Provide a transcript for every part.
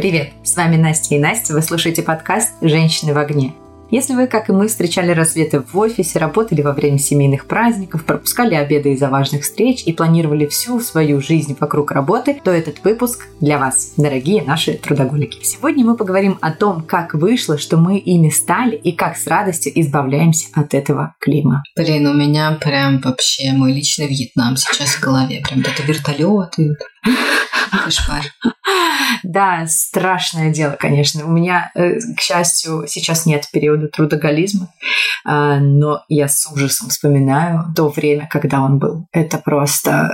Привет, с вами Настя и Настя, вы слушаете подкаст «Женщины в огне». Если вы, как и мы, встречали рассветы в офисе, работали во время семейных праздников, пропускали обеды из-за важных встреч и планировали всю свою жизнь вокруг работы, то этот выпуск для вас, дорогие наши трудоголики. Сегодня мы поговорим о том, как вышло, что мы ими стали и как с радостью избавляемся от этого клима. Блин, у меня прям вообще мой личный Вьетнам сейчас в голове. Прям это вертолеты. Кошмар. Да, страшное дело, конечно. У меня, э, к счастью, сейчас нет периода трудоголизма, а, но я с ужасом вспоминаю то время, когда он был. Это просто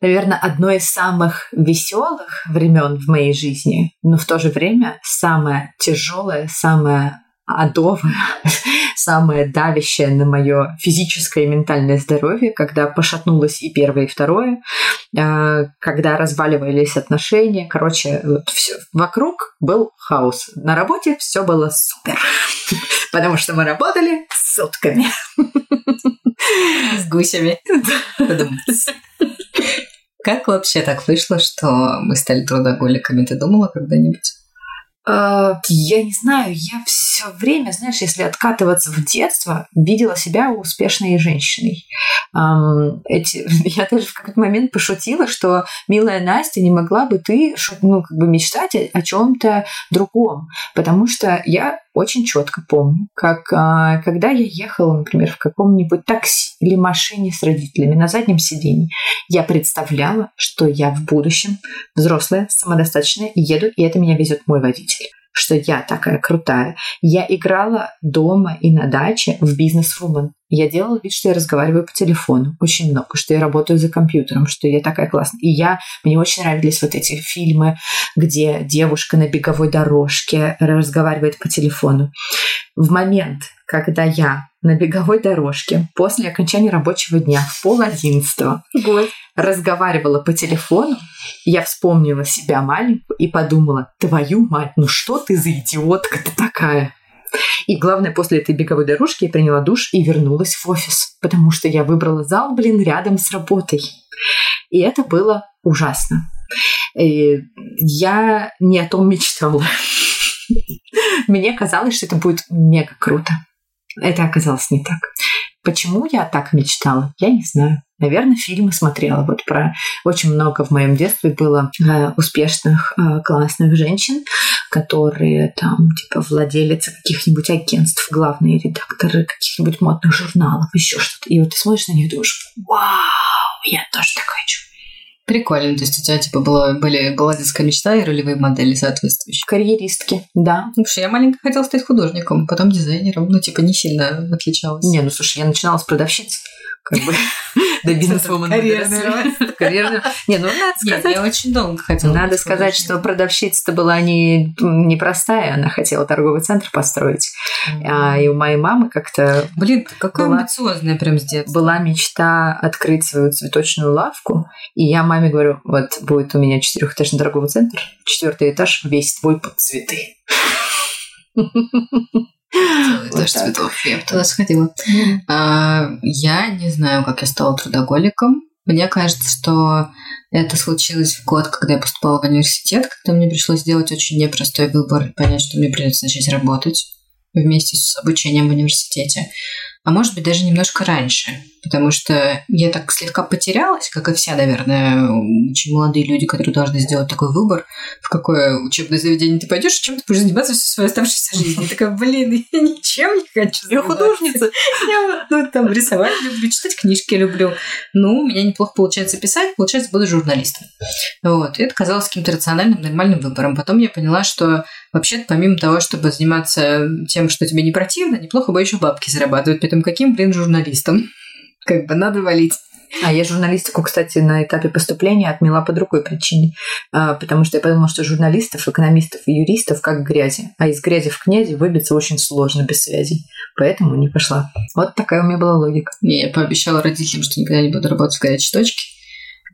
наверное, одно из самых веселых времен в моей жизни, но в то же время самое тяжелое, самое адовое, самое давящее на мое физическое и ментальное здоровье, когда пошатнулось и первое, и второе, э, когда разваливались отношения. Короче, вот все. Вокруг был хаос. На работе все было супер. Потому что мы работали сутками. С гусями. Как вообще так вышло, что мы стали трудоголиками? Ты думала когда-нибудь? Э, я не знаю, я все время, знаешь, если откатываться в детство, видела себя успешной женщиной. Эти, я даже в какой-то момент пошутила, что милая Настя, не могла бы ты ну, как бы мечтать о, о чем-то другом, потому что я очень четко помню, как а, когда я ехала, например, в каком-нибудь такси или машине с родителями на заднем сиденье, я представляла, что я в будущем взрослая, самодостаточная, еду, и это меня везет мой водитель что я такая крутая. Я играла дома и на даче в бизнес-вумен. Я делала вид, что я разговариваю по телефону очень много, что я работаю за компьютером, что я такая классная. И я, мне очень нравились вот эти фильмы, где девушка на беговой дорожке разговаривает по телефону. В момент, когда я на беговой дорожке после окончания рабочего дня в пол одиннадцатого разговаривала по телефону, я вспомнила себя маленькую и подумала, твою мать, ну что ты за идиотка ты такая? И главное, после этой беговой дорожки я приняла душ и вернулась в офис, потому что я выбрала зал, блин, рядом с работой. И это было ужасно. И я не о том мечтала. Мне казалось, что это будет мега круто. Это оказалось не так. Почему я так мечтала, я не знаю. Наверное, фильмы смотрела. Вот про очень много в моем детстве было э, успешных, э, классных женщин, которые там, типа, владелицы каких-нибудь агентств, главные редакторы каких-нибудь модных журналов, еще что-то. И вот ты смотришь на них и думаешь, вау, я тоже так хочу. Прикольно. То есть у тебя, типа, было, были, была детская мечта и ролевые модели соответствующие? Карьеристки, да. Ну, что я маленько хотела стать художником, потом дизайнером. Ну, типа, не сильно отличалась. Не, ну, слушай, я начинала с продавщиц как бы до бизнес-вумен. Карьерный Не, ну надо сказать... Я очень долго хотела. Надо сказать, что продавщица-то была не непростая, она хотела торговый центр построить. А, и у моей мамы как-то... Блин, какая амбициозная прям с детства. Была мечта открыть свою цветочную лавку, и я маме говорю, вот будет у меня четырехэтажный торговый центр, четвертый этаж весь твой под цветы. Целый цветов. Я бы туда сходила. А, я не знаю, как я стала трудоголиком. Мне кажется, что это случилось в год, когда я поступала в университет, когда мне пришлось сделать очень непростой выбор, понять, что мне придется начать работать вместе с обучением в университете а может быть даже немножко раньше, потому что я так слегка потерялась, как и все, наверное, очень молодые люди, которые должны сделать такой выбор, в какое учебное заведение ты пойдешь, чем ты будешь заниматься всю свою оставшуюся жизнь. Я такая, блин, я ничем не хочу Я художница. Я ну, там рисовать люблю, читать книжки люблю. Ну, у меня неплохо получается писать, получается, буду журналистом. Вот. И это казалось каким-то рациональным, нормальным выбором. Потом я поняла, что вообще помимо того, чтобы заниматься тем, что тебе не противно, неплохо бы еще бабки зарабатывать. Поэтому каким, блин, журналистом? Как бы надо валить. А я журналистику, кстати, на этапе поступления отмела по другой причине. А, потому что я подумала, что журналистов, экономистов и юристов как грязи. А из грязи в князи выбиться очень сложно без связей. Поэтому не пошла. Вот такая у меня была логика. Не, я пообещала родителям, что никогда не буду работать в горячей точке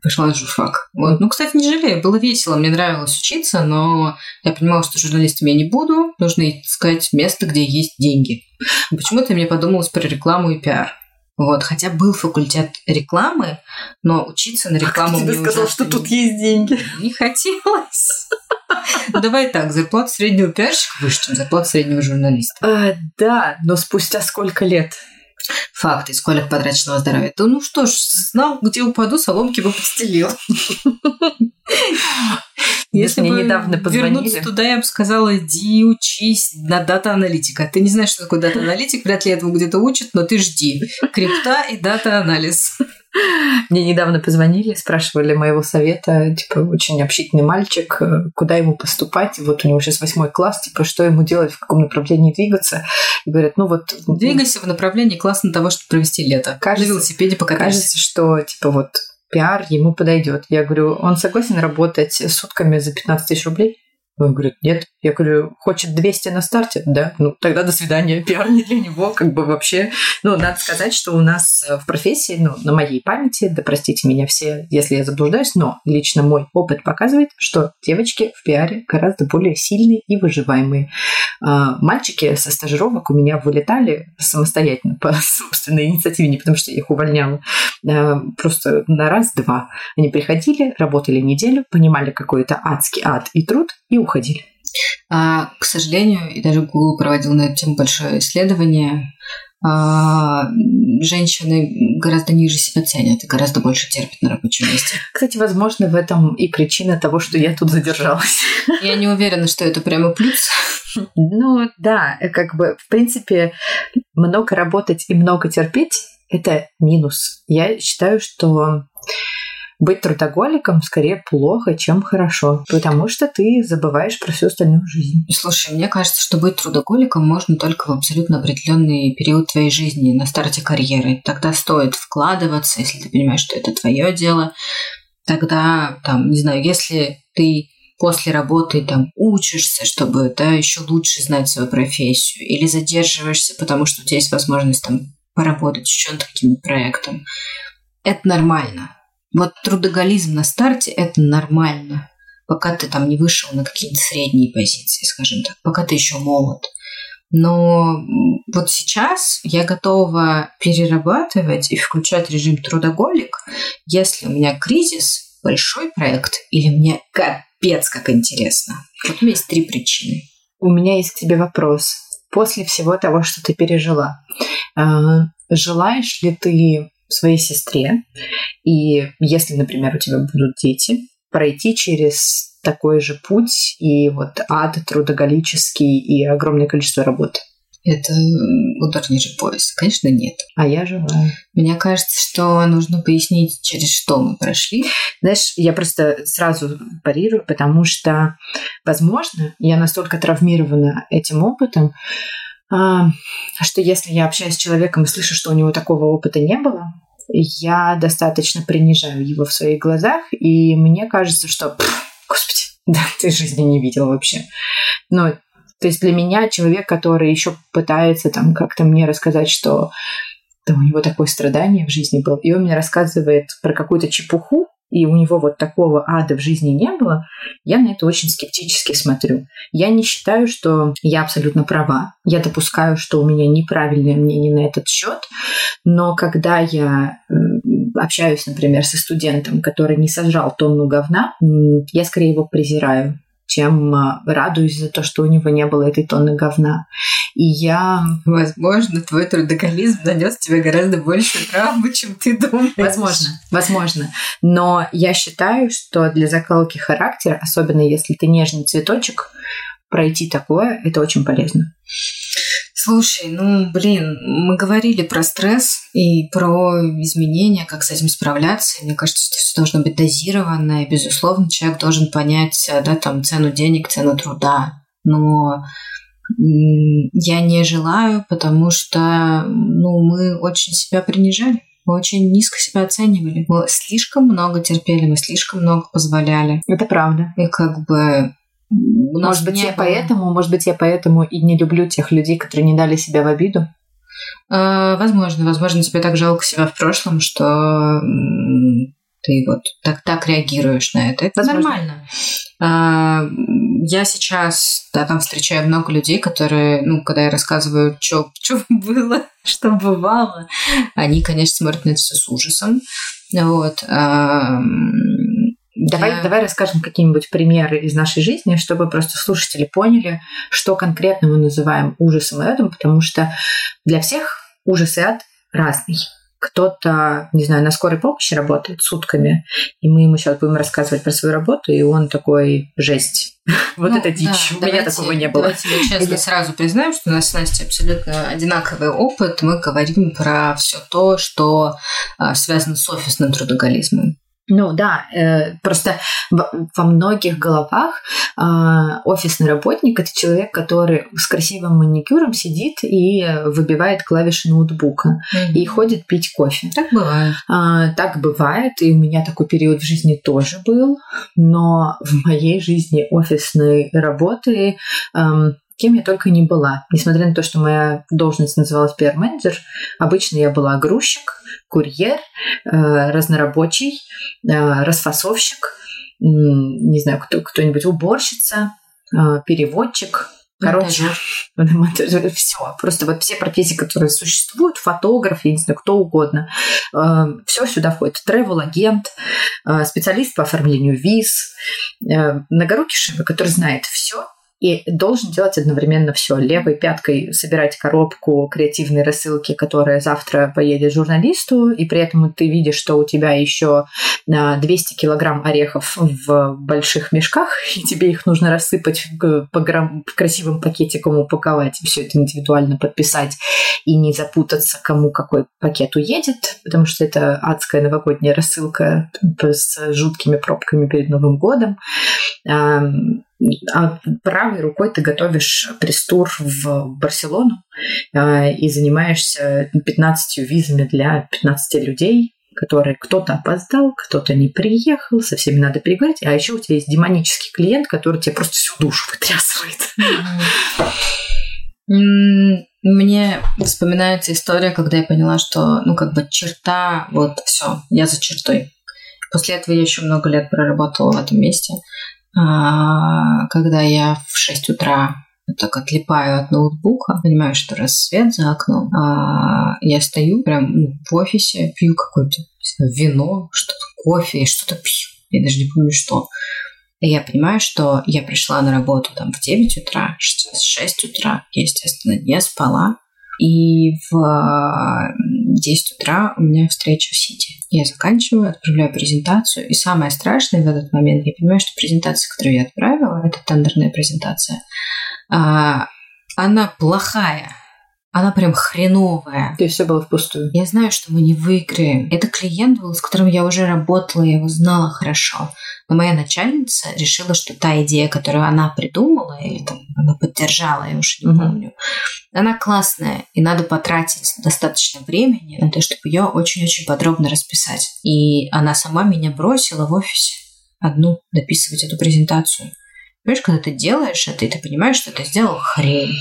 пошла на журфак. Вот. Ну, кстати, не жалею, было весело, мне нравилось учиться, но я понимала, что журналистом я не буду, нужно искать место, где есть деньги. Почему-то мне подумалось про рекламу и пиар. Вот, хотя был факультет рекламы, но учиться на рекламу а кто тебе сказал, что тут есть деньги? Не хотелось. Давай так, зарплата среднего пиарщика выше, чем зарплата среднего журналиста. А, да, но спустя сколько лет? Факты, сколько потраченного здоровья. Да ну что ж, знал, где упаду, соломки бы подстелил. Если мне недавно позвонили. вернуться туда, я бы сказала, иди учись на дата-аналитика. Ты не знаешь, что такое дата-аналитик, вряд ли этого где-то учат, но ты жди. Крипта и дата-анализ. Мне недавно позвонили, спрашивали моего совета, типа, очень общительный мальчик, э, куда ему поступать, вот у него сейчас восьмой класс, типа, что ему делать, в каком направлении двигаться. И говорят, ну вот... Двигайся в направлении классно того, чтобы провести лето. Кажется, На велосипеде покатаешься. Кажется, что, типа, вот пиар ему подойдет. Я говорю, он согласен работать сутками за 15 тысяч рублей? Он говорит, нет. Я говорю, хочет 200 на старте? Да. Ну, тогда до свидания. Пиар не для него, как бы вообще. Ну, надо сказать, что у нас в профессии, ну, на моей памяти, да простите меня все, если я заблуждаюсь, но лично мой опыт показывает, что девочки в пиаре гораздо более сильные и выживаемые. А, мальчики со стажировок у меня вылетали самостоятельно по собственной инициативе, не потому что я их увольняла, а, просто на раз-два. Они приходили, работали неделю, понимали какой-то адский ад и труд и уходили. А, к сожалению, и даже Google проводил на эту тему большое исследование, а, женщины гораздо ниже себя ценят и гораздо больше терпят на рабочем месте. Кстати, возможно, в этом и причина того, что я тут задержалась. Я не уверена, что это прямо плюс. Ну да, как бы, в принципе, много работать и много терпеть – это минус. Я считаю, что быть трудоголиком скорее плохо, чем хорошо, потому что ты забываешь про всю остальную жизнь. Слушай, мне кажется, что быть трудоголиком можно только в абсолютно определенный период твоей жизни, на старте карьеры. Тогда стоит вкладываться, если ты понимаешь, что это твое дело. Тогда, там, не знаю, если ты после работы там учишься, чтобы да, еще лучше знать свою профессию, или задерживаешься, потому что у тебя есть возможность там поработать еще над каким-то проектом. Это нормально. Вот трудоголизм на старте – это нормально, пока ты там не вышел на какие-то средние позиции, скажем так, пока ты еще молод. Но вот сейчас я готова перерабатывать и включать режим трудоголик, если у меня кризис, большой проект, или мне капец как интересно. Вот у меня есть три причины. У меня есть к тебе вопрос. После всего того, что ты пережила, э, желаешь ли ты своей сестре. И если, например, у тебя будут дети, пройти через такой же путь и вот ад трудоголический и огромное количество работы. Это удар ниже пояса. Конечно, нет. А я желаю. Мне кажется, что нужно пояснить, через что мы прошли. Знаешь, я просто сразу парирую, потому что, возможно, я настолько травмирована этим опытом, что если я общаюсь с человеком и слышу, что у него такого опыта не было, я достаточно принижаю его в своих глазах, и мне кажется, что, господи, да, ты жизни не видел вообще. Ну, то есть для меня человек, который еще пытается там как-то мне рассказать, что да, у него такое страдание в жизни было, и он мне рассказывает про какую-то чепуху, и у него вот такого ада в жизни не было, я на это очень скептически смотрю. Я не считаю, что я абсолютно права. Я допускаю, что у меня неправильное мнение на этот счет, но когда я общаюсь, например, со студентом, который не сожрал тонну говна, я скорее его презираю чем а, радуюсь за то, что у него не было этой тонны говна. И я... Возможно, твой трудоголизм нанес тебе гораздо больше травмы, чем ты думаешь. Возможно, возможно. Но я считаю, что для закалки характера, особенно если ты нежный цветочек, пройти такое, это очень полезно. Слушай, ну, блин, мы говорили про стресс и про изменения, как с этим справляться. Мне кажется, что все должно быть дозировано, и, безусловно, человек должен понять, да, там, цену денег, цену труда. Но я не желаю, потому что, ну, мы очень себя принижали. Мы очень низко себя оценивали. Мы слишком много терпели, мы слишком много позволяли. Это правда. И как бы может быть, я было... поэтому, может быть, я поэтому и не люблю тех людей, которые не дали себя в обиду. А, возможно, возможно, тебе так жалко себя в прошлом, что ты вот так, так реагируешь на это. Это возможно. нормально. А, я сейчас, да, там встречаю много людей, которые, ну, когда я рассказываю, что было, что бывало, они, конечно, смотрят на это все с ужасом. Вот. А, Давай, Я- давай расскажем какие-нибудь примеры из нашей жизни, чтобы просто слушатели поняли, что конкретно мы называем ужасом и адом, потому что для всех ужас и ад разный. Кто-то, не знаю, на скорой помощи работает сутками, и мы ему сейчас будем рассказывать про свою работу, и он такой, жесть, вот Ну, это дичь, да, у меня давайте- такого не было. Давайте я честно Или- сразу признаем, что у нас с Настей абсолютно одинаковый опыт. Мы говорим про все то, что а, связано с офисным трудоголизмом. Ну да, э, просто во, во многих головах а, офисный работник это человек, который с красивым маникюром сидит и выбивает клавиши ноутбука и ходит пить кофе. Так бывает. А, так бывает, и у меня такой период в жизни тоже был, но в моей жизни офисной работы эм, кем я только не была. Несмотря на то, что моя должность называлась пиар-менеджер, обычно я была грузчик, курьер, э, разнорабочий, э, расфасовщик, не знаю, кто, кто-нибудь уборщица, э, переводчик. Короче, все, просто вот все профессии, которые существуют, фотограф, я не знаю, кто угодно, все сюда входит. Тревел-агент, специалист по оформлению виз, многорукий шиба, который знает все и должен делать одновременно все. Левой пяткой собирать коробку креативной рассылки, которая завтра поедет журналисту, и при этом ты видишь, что у тебя еще 200 килограмм орехов в больших мешках, и тебе их нужно рассыпать по грамм- красивым пакетикам, упаковать, все это индивидуально подписать, и не запутаться, кому какой пакет уедет, потому что это адская новогодняя рассылка с жуткими пробками перед Новым годом. А правой рукой ты готовишь пресс-тур в Барселону а, и занимаешься 15 визами для 15 людей, которые кто-то опоздал, кто-то не приехал, со всеми надо переговорить. А еще у тебя есть демонический клиент, который тебе просто всю душу вытрясывает. Мне вспоминается история, когда я поняла, что, ну, как бы черта, вот, все, я за чертой. После этого я еще много лет проработала в этом месте. А, Когда я в 6 утра так отлипаю от ноутбука, понимаю, что рассвет за окном, а я стою прям ну, в офисе, пью какое-то вино, что-то, кофе, что-то пью. Я даже не помню, что. И я понимаю, что я пришла на работу там в 9 утра, сейчас 6 утра, я, естественно, не спала. И в 10 утра у меня встреча в Сити. Я заканчиваю, отправляю презентацию. И самое страшное в этот момент, я понимаю, что презентация, которую я отправила, это тендерная презентация, а, она плохая. Она прям хреновая. Есть все было впустую. Я знаю, что мы не выиграем. Это клиент был, с которым я уже работала, я его знала хорошо. Но моя начальница решила, что та идея, которую она придумала, или там она поддержала, я уж не Мгм. помню, она классная, и надо потратить достаточно времени на то, чтобы ее очень-очень подробно расписать. И она сама меня бросила в офисе одну дописывать эту презентацию. Понимаешь, когда ты делаешь это, и ты понимаешь, что ты сделал хрень.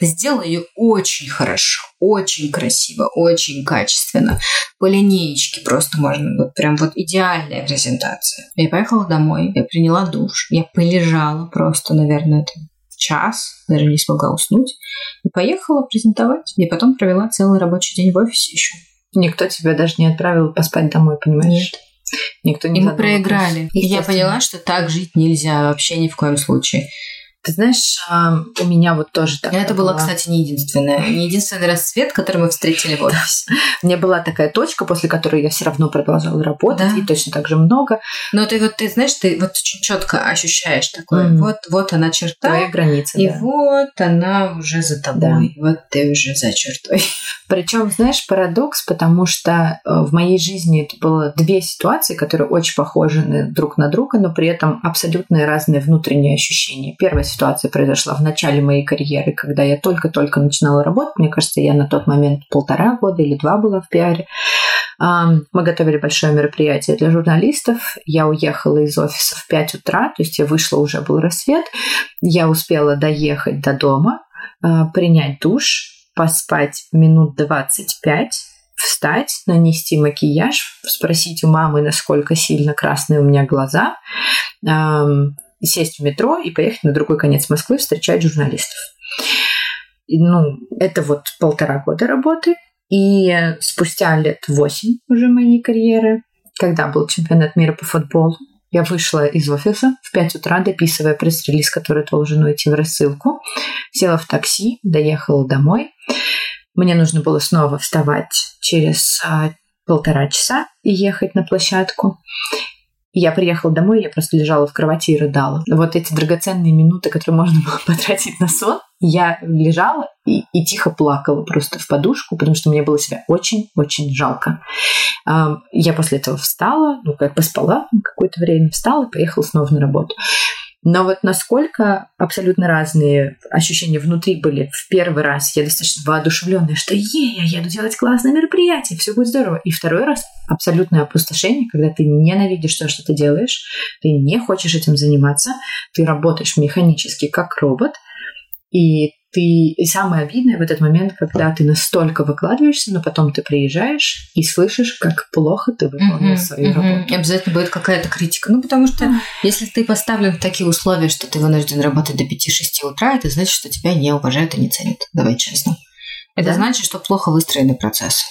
Ты сделал ее очень хорошо, очень красиво, очень качественно. По линеечке просто можно, вот прям вот идеальная презентация. Я поехала домой, я приняла душ, я полежала просто, наверное, там час, даже не смогла уснуть, и поехала презентовать. И потом провела целый рабочий день в офисе еще. Никто тебя даже не отправил поспать домой, понимаешь? Никто не И мы проиграли. И я поняла, что так жить нельзя вообще ни в коем случае. Ты знаешь, у меня вот тоже так. Это была, кстати, не единственная, не единственный расцвет, который мы встретили в офисе. У меня была такая точка, после которой я все равно продолжала работать, Да. и точно так же много. Но ты вот, ты знаешь, ты вот четко ощущаешь такое, Мгм. вот, вот она черта, Твои границы. и да. вот она уже за тобой, вот ты уже за чертой. Причем, знаешь, парадокс, потому что э, в моей жизни это было две ситуации, которые очень похожи друг на друга, но при этом абсолютно разные внутренние ощущения. Первая ситуация произошла в начале моей карьеры, когда я только-только начинала работать. Мне кажется, я на тот момент полтора года или два была в пиаре. Мы готовили большое мероприятие для журналистов. Я уехала из офиса в 5 утра, то есть я вышла, уже был рассвет. Я успела доехать до дома, а, принять душ, поспать минут 25, встать, нанести макияж, спросить у мамы, насколько сильно красные у меня глаза, сесть в метро и поехать на другой конец Москвы встречать журналистов. Ну, это вот полтора года работы. И спустя лет восемь уже моей карьеры, когда был чемпионат мира по футболу, Я вышла из офиса в 5 утра, дописывая пресс-релиз, который должен уйти в рассылку. Села в такси, доехала домой. Мне нужно было снова вставать через а, полтора часа и ехать на площадку. Я приехала домой, я просто лежала в кровати и рыдала. Вот эти драгоценные минуты, которые можно было потратить на сон, я лежала и, и тихо плакала просто в подушку, потому что мне было себя очень-очень жалко. Я после этого встала, ну, как поспала какое-то время, встала и поехала снова на работу. Но вот насколько абсолютно разные ощущения внутри были в первый раз, я достаточно воодушевленная, что е, я еду делать классное мероприятие, все будет здорово. И второй раз абсолютное опустошение, когда ты ненавидишь то, что ты делаешь, ты не хочешь этим заниматься, ты работаешь механически как робот, и ты и самое обидное в этот момент, когда ты настолько выкладываешься, но потом ты приезжаешь и слышишь, как плохо ты выполнил mm-hmm, свою mm-hmm. работу. И обязательно будет какая-то критика. Ну, потому что mm-hmm. если ты поставлен в такие условия, что ты вынужден работать до 5-6 утра, это значит, что тебя не уважают и не ценят. Давай честно. Это да? значит, что плохо выстроены процессы.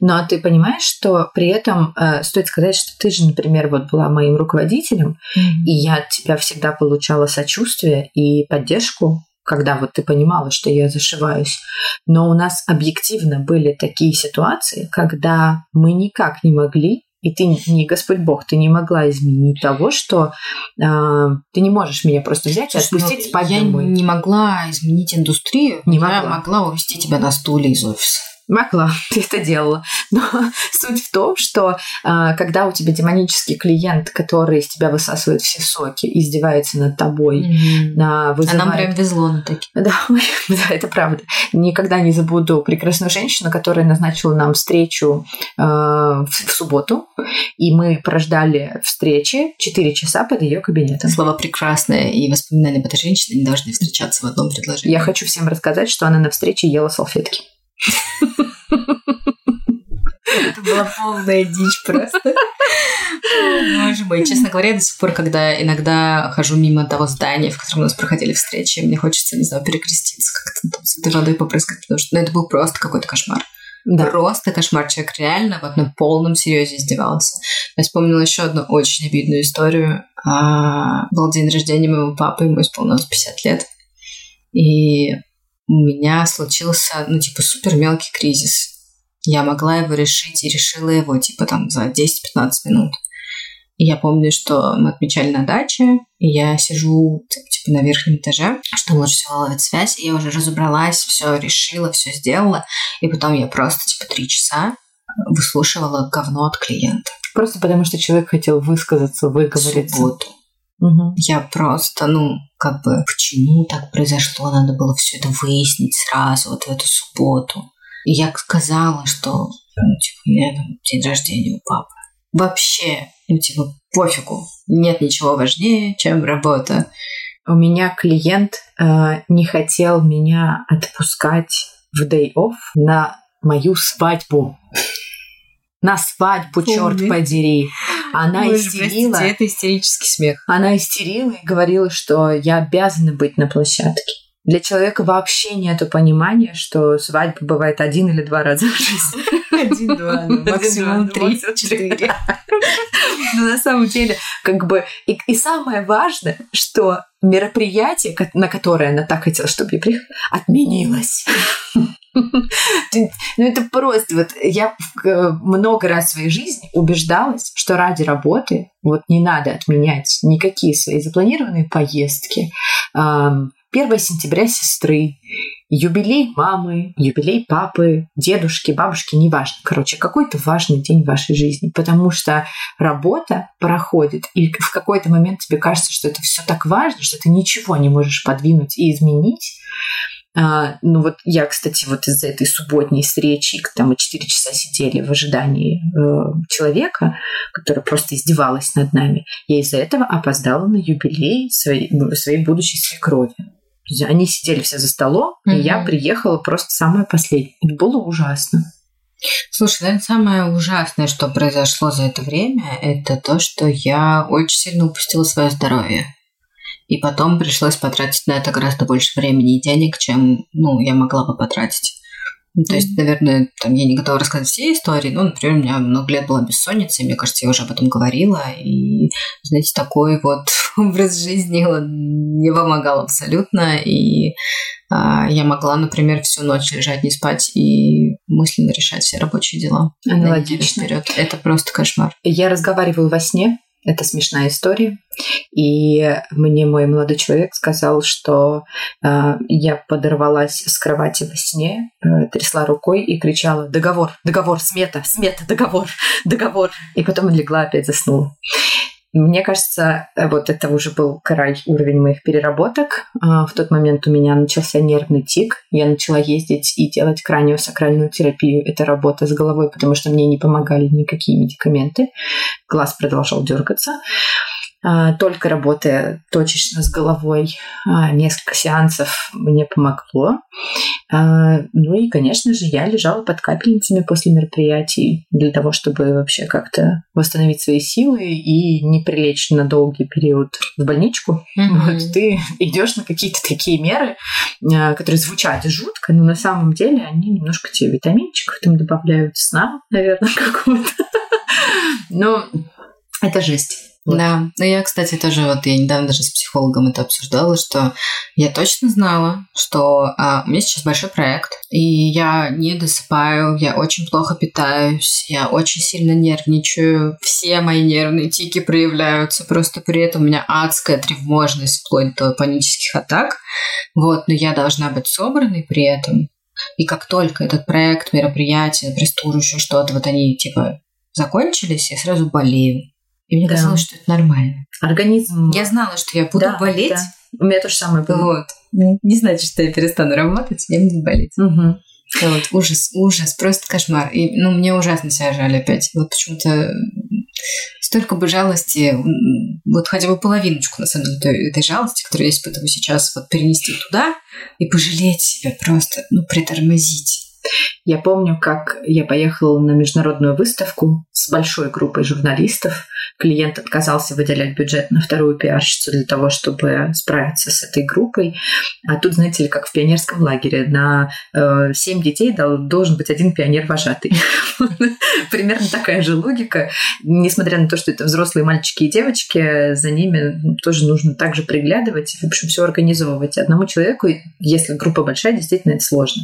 Но ты понимаешь, что при этом э, стоит сказать, что ты же, например, вот была моим руководителем, mm-hmm. и я от тебя всегда получала сочувствие и поддержку когда вот ты понимала, что я зашиваюсь. Но у нас объективно были такие ситуации, когда мы никак не могли и ты не Господь Бог, ты не могла изменить того, что э, ты не можешь меня просто взять Слушай, и отпустить ну, спать я домой. Не могла изменить индустрию, не я могла. могла увести тебя на стуле из офиса. Могла, ты это делала. Но суть в том, что а, когда у тебя демонический клиент, который из тебя высасывает все соки, издевается над тобой, mm-hmm. вызывает... А нам прям везло на такие. Да, да, это правда. Никогда не забуду прекрасную женщину, которая назначила нам встречу э, в, в субботу, и мы прождали встречи 4 часа под ее кабинетом. Слово прекрасное и воспоминания об этой женщине не должны встречаться в одном предложении. Я хочу всем рассказать, что она на встрече ела салфетки. Это была полная дичь просто. Боже мой. Честно говоря, я до сих пор, когда иногда хожу мимо того здания, в котором у нас проходили встречи, мне хочется, не знаю, перекреститься, как-то там с этой водой попрыскать, потому что ну, это был просто какой-то кошмар. Да. Просто кошмар. Человек реально вот на полном серьезе издевался. Я вспомнила еще одну очень обидную историю. А, был день рождения моего папы, ему исполнилось 50 лет. И у меня случился, ну, типа, супер мелкий кризис. Я могла его решить и решила его, типа, там, за 10-15 минут. И я помню, что мы отмечали на даче, и я сижу, типа, на верхнем этаже, что лучше всего ловит связь, и я уже разобралась, все решила, все сделала, и потом я просто, типа, три часа выслушивала говно от клиента. Просто потому, что человек хотел высказаться, выговориться. В субботу. Угу. Я просто, ну, как бы, почему так произошло, надо было все это выяснить сразу, вот в эту субботу. И я сказала, что, ну, типа, у меня там день рождения у папы. Вообще, ну, типа, пофигу. Нет ничего важнее, чем работа. У меня клиент э, не хотел меня отпускать в day off на мою свадьбу на свадьбу, черт подери. Она истерила. Простите, это истерический смех. Она истерила и говорила, что я обязана быть на площадке. Для человека вообще нет понимания, что свадьба бывает один или два раза в жизни. Один-два, ну, максимум три-четыре. Но на самом деле, как бы... И, и самое важное, что мероприятие, на которое она так хотела, чтобы я приехала, отменилось. Ну, это просто... Вот я э, много раз в своей жизни убеждалась, что ради работы вот не надо отменять никакие свои запланированные поездки. 1 сентября сестры, юбилей мамы, юбилей папы, дедушки, бабушки, неважно. Короче, какой-то важный день в вашей жизни, потому что работа проходит, и в какой-то момент тебе кажется, что это все так важно, что ты ничего не можешь подвинуть и изменить, а, ну вот я, кстати, вот из-за этой субботней встречи, там мы 4 часа сидели в ожидании э, человека, который просто издевалась над нами, я из-за этого опоздала на юбилей своей, своей будущей свекрови. Они сидели все за столом, mm-hmm. и я приехала просто самое последнее. Это было ужасно. Слушай, наверное, самое ужасное, что произошло за это время, это то, что я очень сильно упустила свое здоровье. И потом пришлось потратить на это гораздо больше времени и денег, чем ну, я могла бы потратить. Ну, то есть, наверное, там я не готова рассказать все истории, но, например, у меня много лет была бессонница, и мне кажется, я уже об этом говорила, и, знаете, такой вот образ жизни не помогал абсолютно, и а, я могла, например, всю ночь лежать, не спать и мысленно решать все рабочие дела. Аналогично. вперед. Это просто кошмар. Я разговариваю во сне, это смешная история. И мне мой молодой человек сказал, что э, я подорвалась с кровати во сне, э, трясла рукой и кричала «Договор! Договор! Смета! Смета! Договор! Договор!» И потом легла опять заснула. Мне кажется, вот это уже был край уровень моих переработок. А, в тот момент у меня начался нервный тик. Я начала ездить и делать краниосакральную терапию. Это работа с головой, потому что мне не помогали никакие медикаменты. Глаз продолжал дергаться. А, только работая точечно с головой, а, несколько сеансов мне помогло. А, ну и, конечно же, я лежала под капельницами после мероприятий для того, чтобы вообще как-то восстановить свои силы и не прилечь на долгий период в больничку. Mm-hmm. Вот ты идешь на какие-то такие меры, которые звучат жутко, но на самом деле они немножко тебе витаминчиков там добавляют сна, наверное, какого-то. Но это жесть. Да, ну я, кстати, тоже вот я недавно даже с психологом это обсуждала, что я точно знала, что а, у меня сейчас большой проект, и я не досыпаю, я очень плохо питаюсь, я очень сильно нервничаю, все мои нервные тики проявляются, просто при этом у меня адская тревожность вплоть до панических атак, вот, но я должна быть собранной при этом, и как только этот проект, мероприятие, пресс-тур, еще что-то, вот они типа закончились, я сразу болею. И мне да. казалось, что это нормально. Организм... Я знала, что я буду да, болеть. Да. У меня то же самое было. Вот. Не значит, что я перестану работать, я буду болеть. Угу. Вот, ужас, ужас, просто кошмар. И, ну, мне ужасно себя жаль опять. Вот почему-то столько бы жалости, вот хотя бы половиночку, на самом деле, этой, этой жалости, которую я испытываю сейчас, вот перенести туда и пожалеть себя просто, ну, притормозить. Я помню, как я поехала на международную выставку с большой группой журналистов. Клиент отказался выделять бюджет на вторую пиарщицу для того, чтобы справиться с этой группой. А тут, знаете ли, как в пионерском лагере, на э, 7 детей должен быть один пионер-вожатый. Примерно такая же логика. Несмотря на то, что это взрослые мальчики и девочки, за ними тоже нужно также приглядывать в общем, все организовывать. Одному человеку, если группа большая, действительно это сложно.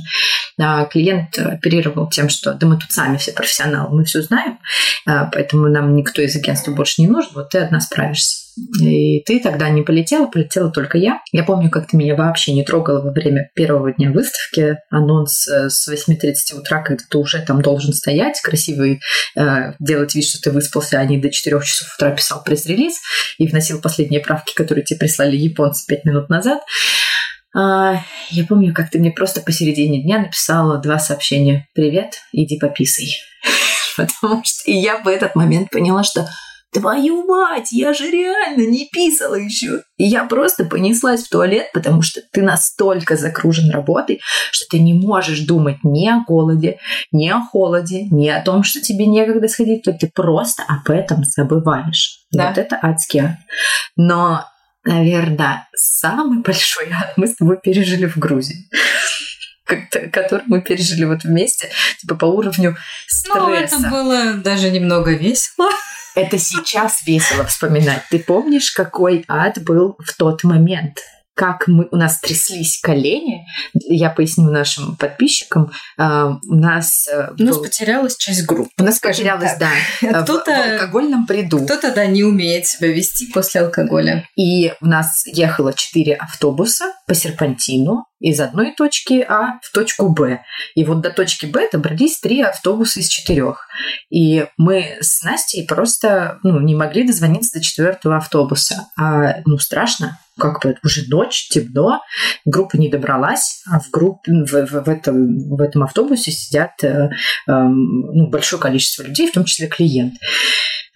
А клиент оперировал тем, что да мы тут сами все профессионалы, мы все знаем, а, поэтому нам никто из агентства больше не нужен, вот ты одна справишься. И ты тогда не полетела, полетела только я. Я помню, как ты меня вообще не трогала во время первого дня выставки. Анонс э, с 8.30 утра, когда ты уже там должен стоять, красивый, э, делать вид, что ты выспался, а не до 4 часов утра писал пресс-релиз и вносил последние правки, которые тебе прислали японцы 5 минут назад. А, я помню, как ты мне просто посередине дня написала два сообщения. «Привет, иди пописай». Потому что я в этот момент поняла, что Твою мать, я же реально не писала еще. И я просто понеслась в туалет, потому что ты настолько закружен работой, что ты не можешь думать ни о голоде, ни о холоде, ни о том, что тебе некогда сходить, то ты просто об этом забываешь. Да. Вот это адский Но наверное, самый большой ад мы с тобой пережили в Грузии который мы пережили вот вместе, типа по уровню стресса. Ну, это было даже немного весело. Это сейчас весело вспоминать. Ты помнишь, какой ад был в тот момент? как мы, у нас тряслись колени. Я поясню нашим подписчикам. Uh, у нас... Uh, у нас был... потерялась часть группы. У нас потерялась, так. да, кто-то, в, в алкогольном бреду. Кто-то, да, не умеет себя вести после алкоголя. И у нас ехало четыре автобуса по серпантину из одной точки А в точку Б. И вот до точки Б добрались три автобуса из четырех. И мы с Настей просто ну, не могли дозвониться до четвертого автобуса. А ну страшно, как бы уже ночь, темно, группа не добралась, а в группе в, в, в, этом, в этом автобусе сидят э, э, ну, большое количество людей, в том числе клиент.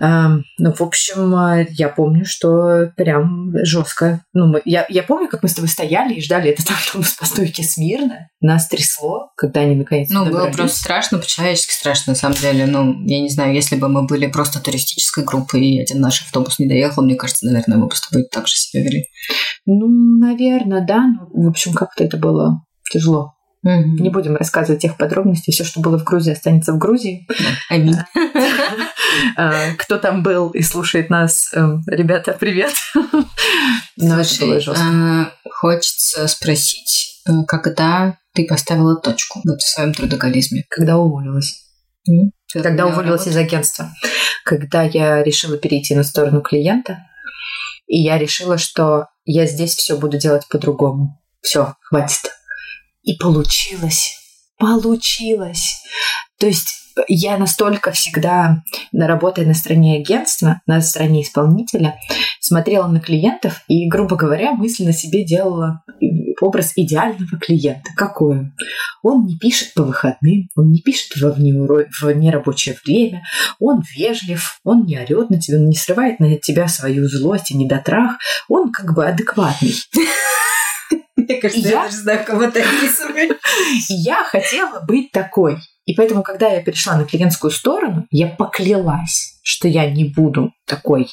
Эм, ну, в общем, э, я помню, что прям жестко. Ну, я, я помню, как мы с тобой стояли и ждали этот автобус по стойке смирно. Нас трясло, когда они наконец Ну, добрались. было просто страшно, по-человечески страшно, на самом деле. Ну, я не знаю, если бы мы были просто туристической группой, и один наш автобус не доехал, мне кажется, наверное, мы бы с тобой так же себя вели. Ну, наверное, да. Ну, в общем, как-то это было тяжело. Не будем рассказывать тех подробностей. Все, что было в Грузии, останется в Грузии. Аминь. А, кто там был и слушает нас, эм, ребята, привет. Жестко. А, хочется спросить, э, когда ты поставила точку вот в своем трудоголизме? Когда уволилась. Когда уволилась из агентства. Когда я решила перейти на сторону клиента, и я решила, что я здесь все буду делать по-другому. Все, хватит. И получилось. Получилось. То есть я настолько всегда, работая на стороне агентства, на стороне исполнителя, смотрела на клиентов и, грубо говоря, мысленно себе делала образ идеального клиента. Какой он? Он не пишет по выходным, он не пишет во в нерабочее время, он вежлив, он не орет на тебя, он не срывает на тебя свою злость и недотрах, он как бы адекватный. Мне кажется, я даже знаю, кого ты описываешь. Я хотела быть такой. И поэтому, когда я перешла на клиентскую сторону, я поклялась, что я не буду такой.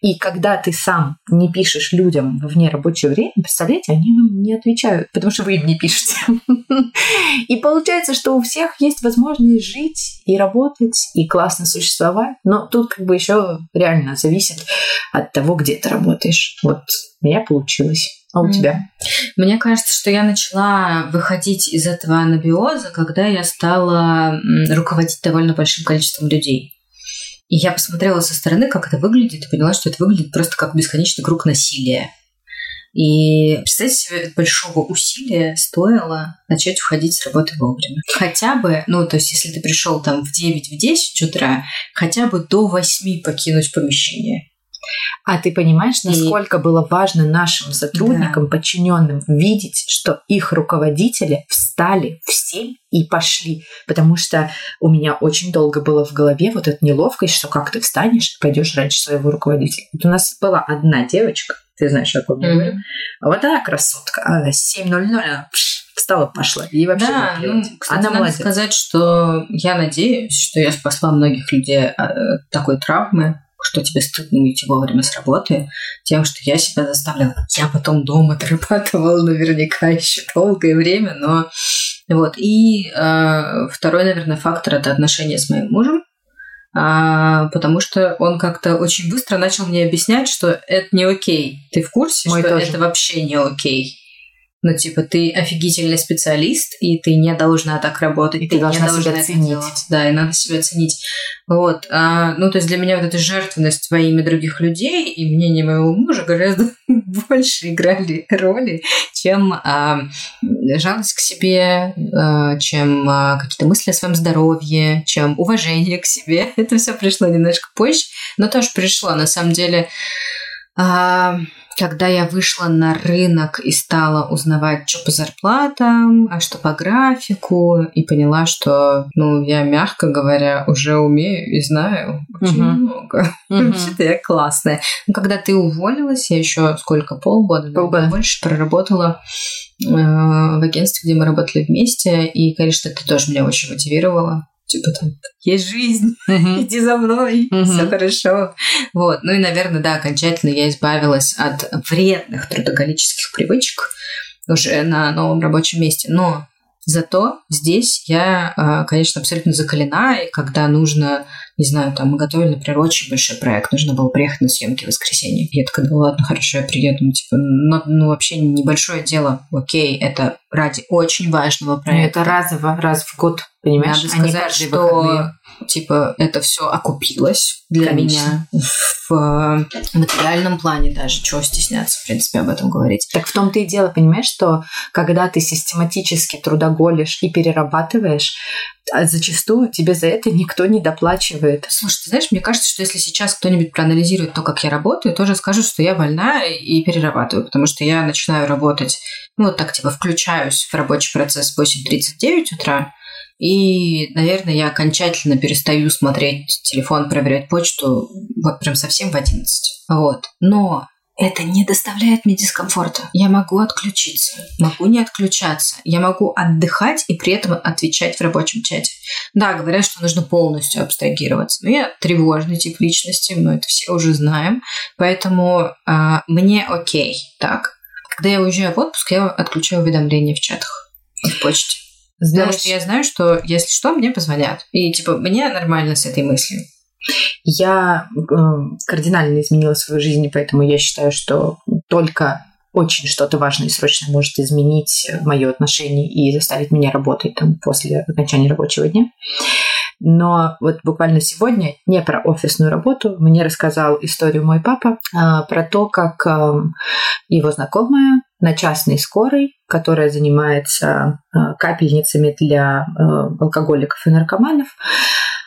И когда ты сам не пишешь людям в нерабочее время, представляете, они вам не отвечают, потому что вы им не пишете. И получается, что у всех есть возможность жить и работать, и классно существовать. Но тут как бы еще реально зависит от того, где ты работаешь. Вот у меня получилось. А у тебя? Мне кажется, что я начала выходить из этого анабиоза, когда я стала руководить довольно большим количеством людей. И я посмотрела со стороны, как это выглядит, и поняла, что это выглядит просто как бесконечный круг насилия. И представьте себе, большого усилия стоило начать уходить с работы вовремя. Хотя бы, ну, то есть, если ты пришел там в 9 в 10 утра, хотя бы до 8 покинуть помещение. А ты понимаешь, насколько и... было важно нашим сотрудникам, да. подчиненным, видеть, что их руководители встали в 7 и пошли. Потому что у меня очень долго было в голове вот эта неловкость, что как ты встанешь пойдешь раньше своего руководителя. Вот у нас была одна девочка, ты знаешь, о ком я говорю. Вот она красотка. А 7.00 встала, пошла. И вообще да, ну, кстати, Она надо молодец. сказать, что я надеюсь, что я спасла многих людей от э, такой травмы, что тебе стыдно уйти вовремя с работы, тем, что я себя заставляла. Я потом дома отрабатывала наверняка еще долгое время, но вот. И э, второй, наверное, фактор это отношения с моим мужем, а, потому что он как-то очень быстро начал мне объяснять, что это не окей. Ты в курсе, Мой что тоже. это вообще не окей? Ну, типа, ты офигительный специалист, и ты не должна так работать. И ты, ты должна, не должна себя ценить. Делать. Да, и надо себя ценить. Вот. А, ну, то есть для меня вот эта жертвенность во имя других людей и мнение моего мужа гораздо больше играли роли, чем а, жалость к себе, а, чем а, какие-то мысли о своем здоровье, чем уважение к себе. Это все пришло немножко позже, но тоже пришло. На самом деле, а, когда я вышла на рынок и стала узнавать, что по зарплатам, а что по графику, и поняла, что, ну, я, мягко говоря, уже умею и знаю очень uh-huh. много. Uh-huh. Вообще-то я классная. Но когда ты уволилась, я еще сколько, полгода, полгода. больше проработала э, в агентстве, где мы работали вместе, и, конечно, это тоже меня очень мотивировало типа там, есть жизнь, uh-huh. иди за мной, uh-huh. все хорошо. Вот. Ну и, наверное, да, окончательно я избавилась от вредных трудоголических привычек уже на новом рабочем месте. Но Зато здесь я, а, конечно, абсолютно закалена, и когда нужно, не знаю, там, мы готовили, например, очень большой проект, нужно было приехать на съемки в воскресенье. Я такая, ну ладно, хорошо, я приеду, ну, типа, ну, ну вообще небольшое дело, окей, это ради очень важного ну, проекта. это разово, раз в год, понимаешь? Надо сказать, что выходные типа, это все окупилось для Конечно. меня в э, материальном плане даже. Чего стесняться, в принципе, об этом говорить. Так в том-то и дело, понимаешь, что когда ты систематически трудоголишь и перерабатываешь, а зачастую тебе за это никто не доплачивает. Слушай, ты знаешь, мне кажется, что если сейчас кто-нибудь проанализирует то, как я работаю, тоже скажут, что я больна и перерабатываю, потому что я начинаю работать, ну, вот так, типа, включаюсь в рабочий процесс в 8.39 утра, и, наверное, я окончательно перестаю смотреть телефон, проверять почту вот прям совсем в 11. Вот. Но это не доставляет мне дискомфорта. Я могу отключиться, могу не отключаться. Я могу отдыхать и при этом отвечать в рабочем чате. Да, говорят, что нужно полностью абстрагироваться. Но я тревожный тип личности, мы это все уже знаем. Поэтому а, мне окей так. Когда я уезжаю в отпуск, я отключаю уведомления в чатах. в почте. Знаешь, Потому что я знаю, что если что, мне позвонят. И типа мне нормально с этой мыслью. Я э, кардинально изменила свою жизнь, поэтому я считаю, что только очень что-то важное и срочное может изменить мое отношение и заставить меня работать там после окончания рабочего дня. Но вот буквально сегодня, не про офисную работу, мне рассказал историю мой папа а, про то, как а, его знакомая на частной скорой, которая занимается а, капельницами для а, алкоголиков и наркоманов,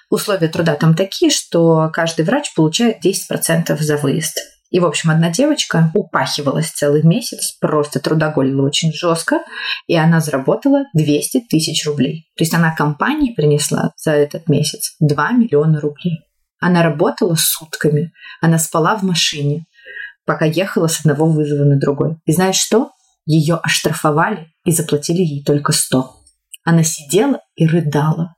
условия труда там такие, что каждый врач получает 10% за выезд. И, в общем, одна девочка упахивалась целый месяц, просто трудоголила очень жестко, и она заработала 200 тысяч рублей. То есть она компании принесла за этот месяц 2 миллиона рублей. Она работала сутками, она спала в машине, пока ехала с одного вызова на другой. И знаешь что? Ее оштрафовали и заплатили ей только 100. Она сидела и рыдала,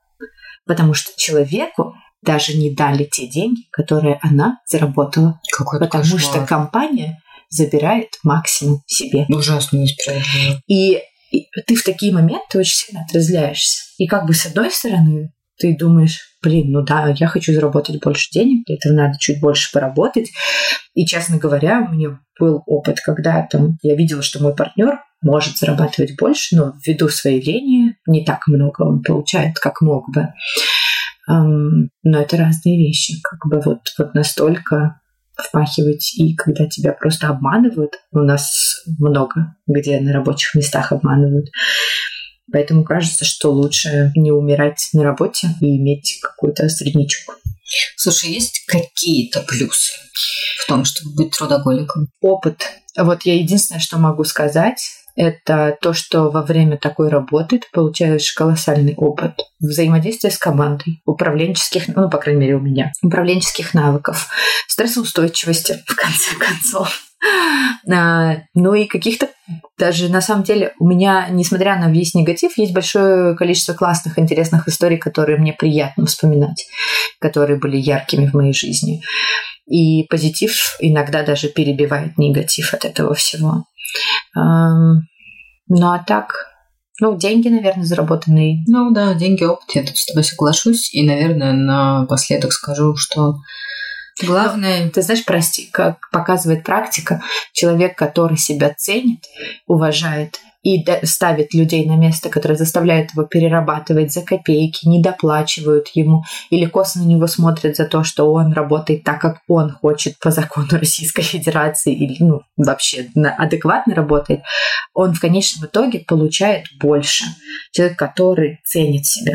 потому что человеку даже не дали те деньги, которые она заработала. Какой потому кошмар. что компания забирает максимум себе. Ужасно несправедливо. И, и ты в такие моменты очень сильно отразляешься. И как бы с одной стороны ты думаешь, блин, ну да, я хочу заработать больше денег, для этого надо чуть больше поработать. И, честно говоря, у меня был опыт, когда там я видела, что мой партнер может зарабатывать больше, но ввиду своей лени не так много он получает, как мог бы. Но это разные вещи. Как бы вот, вот настолько впахивать и когда тебя просто обманывают. У нас много где на рабочих местах обманывают. Поэтому кажется, что лучше не умирать на работе и иметь какой-то средничок. Слушай, есть какие-то плюсы в том, чтобы быть трудоголиком? Опыт. Вот я единственное, что могу сказать, это то, что во время такой работы ты получаешь колоссальный опыт взаимодействия с командой, управленческих, ну, по крайней мере, у меня, управленческих навыков, стрессоустойчивости, в конце концов. А, ну и каких-то даже на самом деле у меня, несмотря на весь негатив, есть большое количество классных, интересных историй, которые мне приятно вспоминать, которые были яркими в моей жизни. И позитив иногда даже перебивает негатив от этого всего. Ну а так, ну, деньги, наверное, заработанные. Ну да, деньги, опыт, я тут с тобой соглашусь. И, наверное, напоследок скажу, что Главное... Ты знаешь, прости, как показывает практика, человек, который себя ценит, уважает и ставит людей на место, которые заставляют его перерабатывать за копейки, не доплачивают ему или косо на него смотрят за то, что он работает так, как он хочет по закону Российской Федерации или ну, вообще адекватно работает, он в конечном итоге получает больше. Человек, который ценит себя.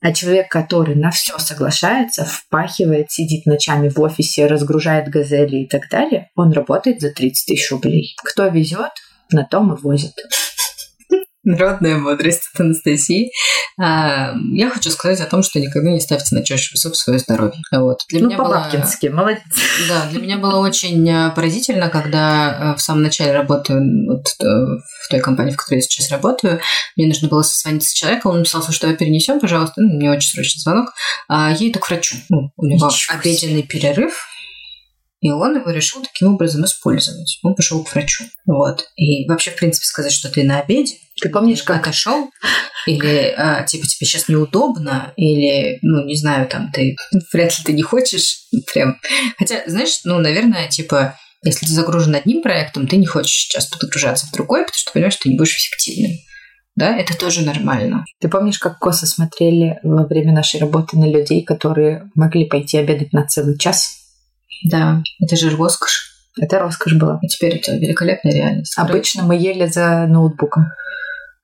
А человек, который на все соглашается, впахивает, сидит ночами в офисе, разгружает газели и так далее, он работает за 30 тысяч рублей. Кто везет, на том и возят. Народная мудрость от Анастасии. А, я хочу сказать о том, что никогда не ставьте на чашу весов свое здоровье. Вот. Для ну, меня по-бабкински, было... молодец. Да, для меня было очень э, поразительно, когда э, в самом начале работы вот, э, в той компании, в которой я сейчас работаю, мне нужно было созвониться с человеком, он написал, что перенесем, пожалуйста, ну, мне очень срочный звонок, а я иду к врачу. Ну, у него Ничего обеденный перерыв, и он его решил таким образом использовать. Он пошел к врачу. Вот. И вообще, в принципе, сказать, что ты на обеде, ты помнишь, как отошел? Или а, типа тебе сейчас неудобно? Или, ну, не знаю, там ты вряд ли ты не хочешь прям. Хотя, знаешь, ну, наверное, типа, если ты загружен одним проектом, ты не хочешь сейчас подгружаться в другой, потому что понимаешь, что ты не будешь эффективным. Да, это тоже нормально. Ты помнишь, как косо смотрели во время нашей работы на людей, которые могли пойти обедать на целый час? Да, это же роскошь. Это роскошь была. И теперь это великолепная реальность. Обычно мы ели за ноутбуком.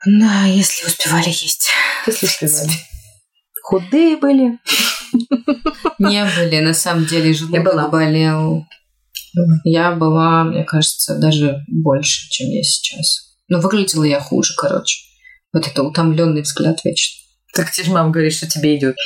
Да, если успевали есть. Если успевали. Худые были. Не были, на самом деле, желудок болел. Я была, мне кажется, даже больше, чем я сейчас. Но выглядела я хуже, короче. Вот это утомленный взгляд вечно. Так тебе же мама говорит, что тебе идет.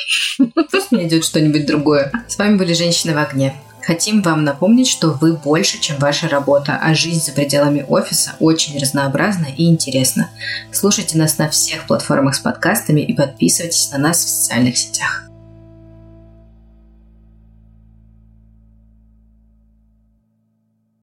Пусть мне идет что-нибудь другое. С вами были «Женщины в огне». Хотим вам напомнить, что вы больше, чем ваша работа, а жизнь за пределами офиса очень разнообразна и интересна. Слушайте нас на всех платформах с подкастами и подписывайтесь на нас в социальных сетях.